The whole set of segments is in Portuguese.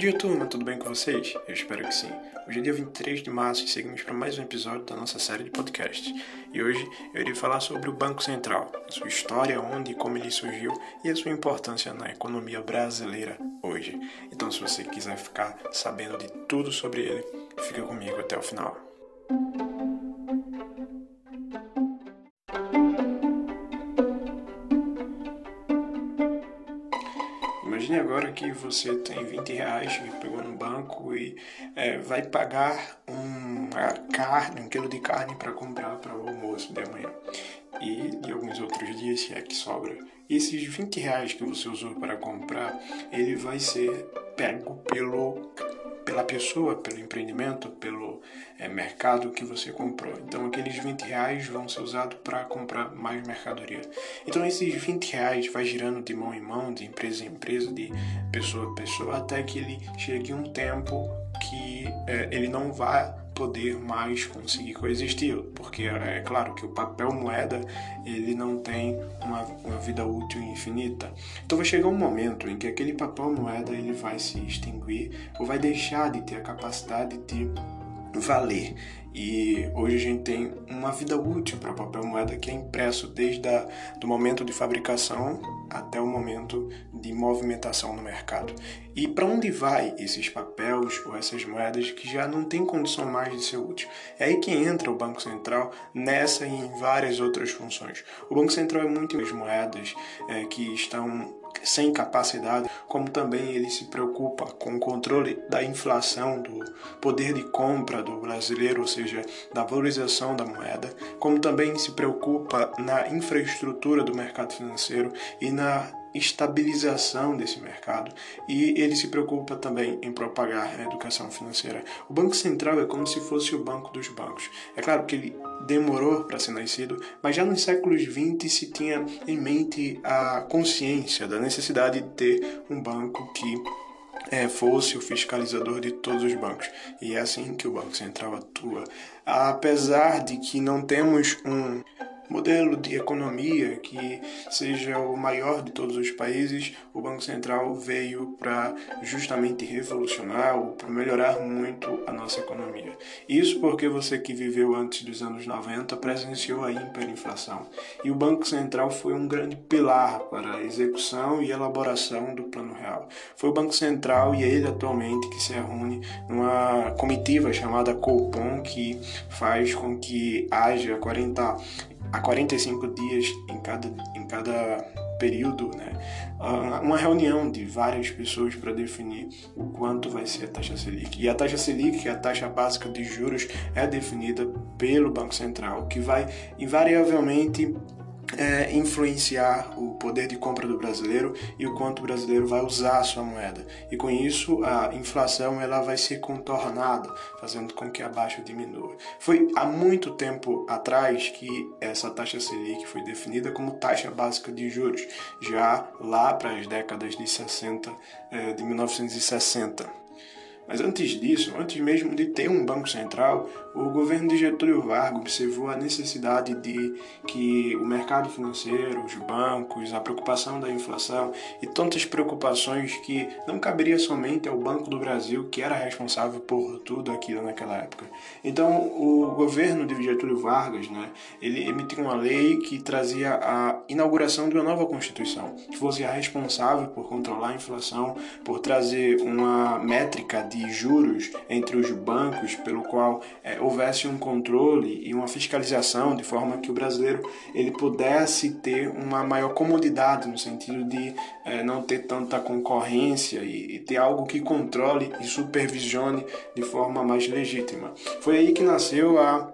dia, turma, tudo bem com vocês? Eu espero que sim. Hoje é dia 23 de março e seguimos para mais um episódio da nossa série de podcasts. E hoje eu irei falar sobre o Banco Central, sua história, onde e como ele surgiu e a sua importância na economia brasileira hoje. Então, se você quiser ficar sabendo de tudo sobre ele, fica comigo até o final. Que você tem 20 reais que pegou no banco e é, vai pagar uma carne, um quilo de carne para comprar para o almoço de amanhã. E de alguns outros dias, se é que sobra. Esses 20 reais que você usou para comprar, ele vai ser pego pelo pela pessoa, pelo empreendimento, pelo é, mercado que você comprou. Então aqueles 20 reais vão ser usados para comprar mais mercadoria. Então esses 20 reais vai girando de mão em mão, de empresa em empresa, de pessoa a pessoa, até que ele chegue um tempo que é, ele não vai poder mais conseguir coexistir, porque é claro que o papel moeda ele não tem uma, uma vida útil infinita. Então vai chegar um momento em que aquele papel moeda ele vai se extinguir ou vai deixar de ter a capacidade de valer. E hoje a gente tem uma vida útil para papel moeda que é impresso desde a, do momento de fabricação até o momento de movimentação no mercado. E para onde vai esses papéis ou essas moedas que já não tem condição mais de ser útil? É aí que entra o Banco Central nessa e em várias outras funções. O Banco Central é muito as moedas é, que estão sem capacidade, como também ele se preocupa com o controle da inflação, do poder de compra do brasileiro, ou seja, da valorização da moeda, como também se preocupa na infraestrutura do mercado financeiro e na estabilização desse mercado e ele se preocupa também em propagar a educação financeira. O Banco Central é como se fosse o banco dos bancos. É claro que ele demorou para ser nascido, mas já nos séculos 20 se tinha em mente a consciência da necessidade de ter um banco que é, fosse o fiscalizador de todos os bancos. E é assim que o Banco Central atua. Apesar de que não temos um modelo de economia que seja o maior de todos os países, o Banco Central veio para justamente revolucionar ou para melhorar muito a nossa economia. Isso porque você que viveu antes dos anos 90 presenciou a hiperinflação. E o Banco Central foi um grande pilar para a execução e elaboração do Plano Real. Foi o Banco Central e ele atualmente que se reúne numa comitiva chamada Copom que faz com que haja 40 a 45 dias em cada, em cada período, né, ah, uma reunião de várias pessoas para definir o quanto vai ser a taxa Selic. E a taxa Selic, que é a taxa básica de juros, é definida pelo Banco Central, que vai invariavelmente é, influenciar o poder de compra do brasileiro e o quanto o brasileiro vai usar a sua moeda. E com isso a inflação ela vai ser contornada, fazendo com que a baixa diminua. Foi há muito tempo atrás que essa taxa Selic foi definida como taxa básica de juros, já lá para as décadas de 60, é, de 1960. Mas antes disso, antes mesmo de ter um Banco Central, o governo de Getúlio Vargas observou a necessidade de que o mercado financeiro, os bancos, a preocupação da inflação e tantas preocupações que não caberia somente ao Banco do Brasil, que era responsável por tudo aquilo naquela época. Então, o governo de Getúlio Vargas, né, ele emitiu uma lei que trazia a inauguração de uma nova Constituição, que fosse a responsável por controlar a inflação, por trazer uma métrica de de juros entre os bancos, pelo qual é, houvesse um controle e uma fiscalização de forma que o brasileiro ele pudesse ter uma maior comodidade no sentido de é, não ter tanta concorrência e, e ter algo que controle e supervisione de forma mais legítima. Foi aí que nasceu a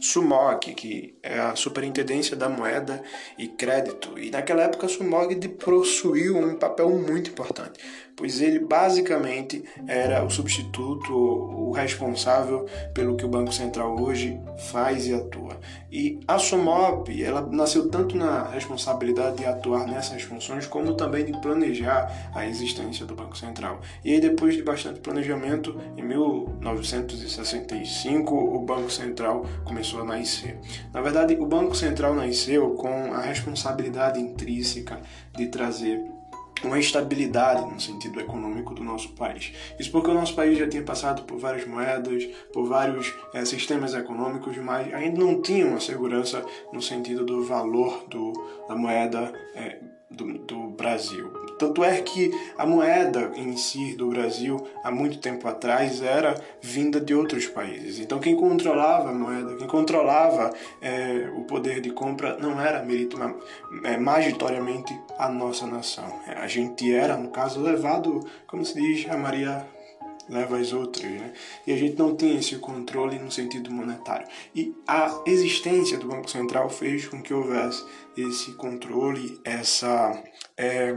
SUMOG, que é a Superintendência da Moeda e Crédito. E naquela época a SUMOG possuiu um papel muito importante, pois ele basicamente era o substituto, o responsável pelo que o Banco Central hoje faz e atua. E a SUMOB, ela nasceu tanto na responsabilidade de atuar nessas funções, como também de planejar a existência do Banco Central. E aí depois de bastante planejamento, em 1965, o Banco Central começou a nascer. Na verdade, o Banco Central nasceu com a responsabilidade intrínseca de trazer uma estabilidade no sentido econômico do nosso país. Isso porque o nosso país já tinha passado por várias moedas, por vários é, sistemas econômicos, mas ainda não tinha uma segurança no sentido do valor do, da moeda é, do, do, Brasil. Tanto é que a moeda em si do Brasil, há muito tempo atrás, era vinda de outros países. Então, quem controlava a moeda, quem controlava é, o poder de compra, não era é, majoritariamente a nossa nação. A gente era, no caso, levado, como se diz, a Maria leva as outras, né? E a gente não tem esse controle no sentido monetário. E a existência do Banco Central fez com que houvesse esse controle, essa, é,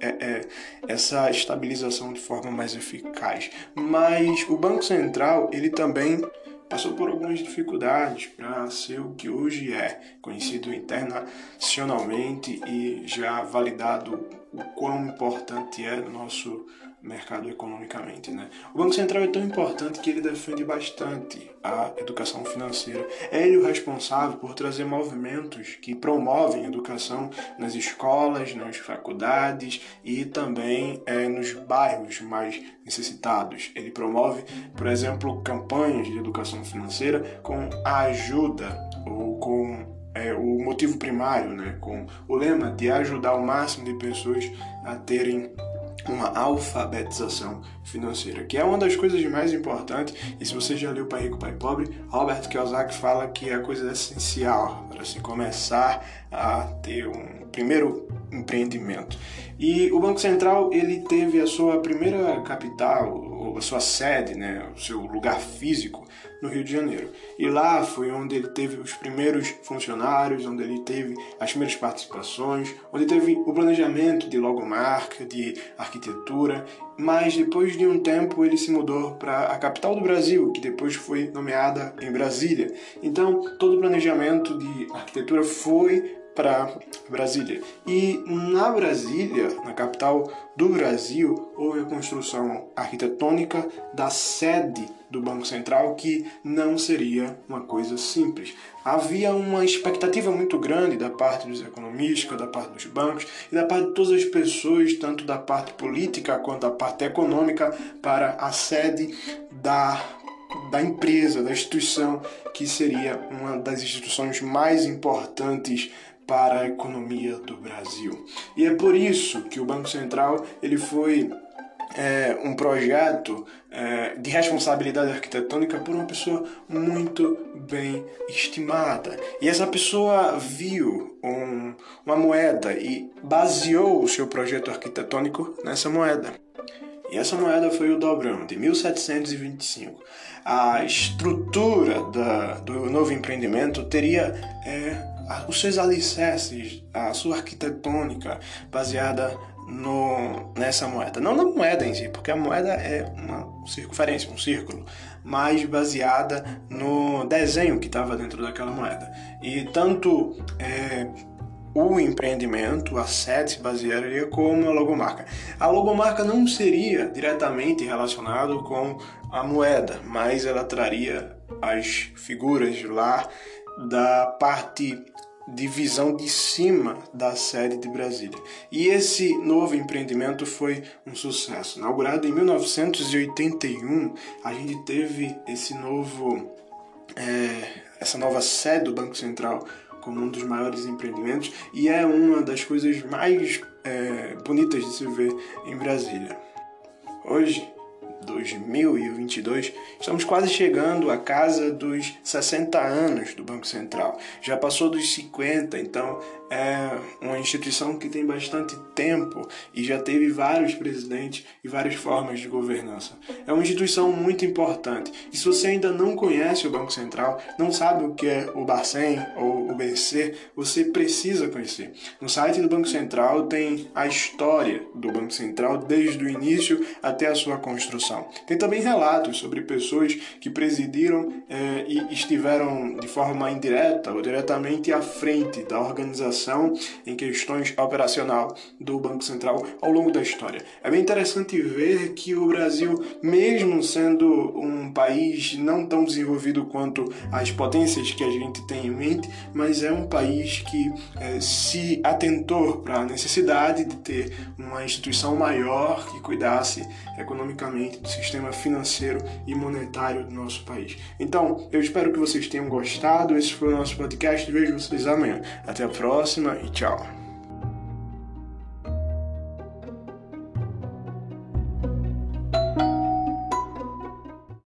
é, é, essa estabilização de forma mais eficaz. Mas o Banco Central, ele também passou por algumas dificuldades para ser o que hoje é, conhecido internacionalmente e já validado o quão importante é no nosso mercado economicamente. Né? O Banco Central é tão importante que ele defende bastante a educação financeira. É ele o responsável por trazer movimentos que promovem educação nas escolas, nas faculdades e também é, nos bairros mais necessitados. Ele promove, por exemplo, campanhas de educação financeira com a ajuda ou com é, o motivo primário, né, com o lema de ajudar o máximo de pessoas a terem uma alfabetização financeira, que é uma das coisas mais importantes. E se você já leu Pai Rico, Pai Pobre, Robert Kiyosaki fala que é a coisa essencial para se começar a ter um primeiro empreendimento. E o Banco Central ele teve a sua primeira capital, a sua sede, né, o seu lugar físico no Rio de Janeiro. E lá foi onde ele teve os primeiros funcionários, onde ele teve as primeiras participações, onde teve o planejamento de logomarca, de arquitetura. Mas depois de um tempo ele se mudou para a capital do Brasil, que depois foi nomeada em Brasília. Então todo o planejamento de arquitetura foi para Brasília. E na Brasília, na capital do Brasil, houve a construção arquitetônica da sede do Banco Central, que não seria uma coisa simples. Havia uma expectativa muito grande da parte dos economistas, da parte dos bancos e da parte de todas as pessoas, tanto da parte política quanto da parte econômica, para a sede da da empresa, da instituição, que seria uma das instituições mais importantes para a economia do Brasil. E é por isso que o Banco Central ele foi é, um projeto é, de responsabilidade arquitetônica por uma pessoa muito bem estimada. E essa pessoa viu um, uma moeda e baseou o seu projeto arquitetônico nessa moeda. E essa moeda foi o Dobrão, de 1725. A estrutura da, do novo empreendimento teria é, os seus alicerces, a sua arquitetônica baseada no, nessa moeda. Não na moeda em si, porque a moeda é uma circunferência, um círculo, mas baseada no desenho que estava dentro daquela moeda. E tanto é, o empreendimento, a sede se basearia como a logomarca. A logomarca não seria diretamente relacionado com a moeda, mas ela traria as figuras lá da parte de visão de cima da sede de Brasília. E esse novo empreendimento foi um sucesso. Inaugurado em 1981, a gente teve esse novo, é, essa nova sede do Banco Central como um dos maiores empreendimentos e é uma das coisas mais é, bonitas de se ver em Brasília. Hoje 2022, estamos quase chegando à casa dos 60 anos do Banco Central. Já passou dos 50, então é uma instituição que tem bastante tempo e já teve vários presidentes e várias formas de governança. É uma instituição muito importante. E se você ainda não conhece o Banco Central, não sabe o que é o Bacen ou o BC, você precisa conhecer. No site do Banco Central tem a história do Banco Central desde o início até a sua construção. Tem também relatos sobre pessoas que presidiram eh, e estiveram de forma indireta ou diretamente à frente da organização atuação em questões operacional do Banco Central ao longo da história. É bem interessante ver que o Brasil, mesmo sendo um país não tão desenvolvido quanto as potências que a gente tem em mente, mas é um país que é, se atentou para a necessidade de ter uma instituição maior que cuidasse economicamente do sistema financeiro e monetário do nosso país. Então, eu espero que vocês tenham gostado. Esse foi o nosso podcast. Vejo vocês amanhã. Até a próxima e tchau.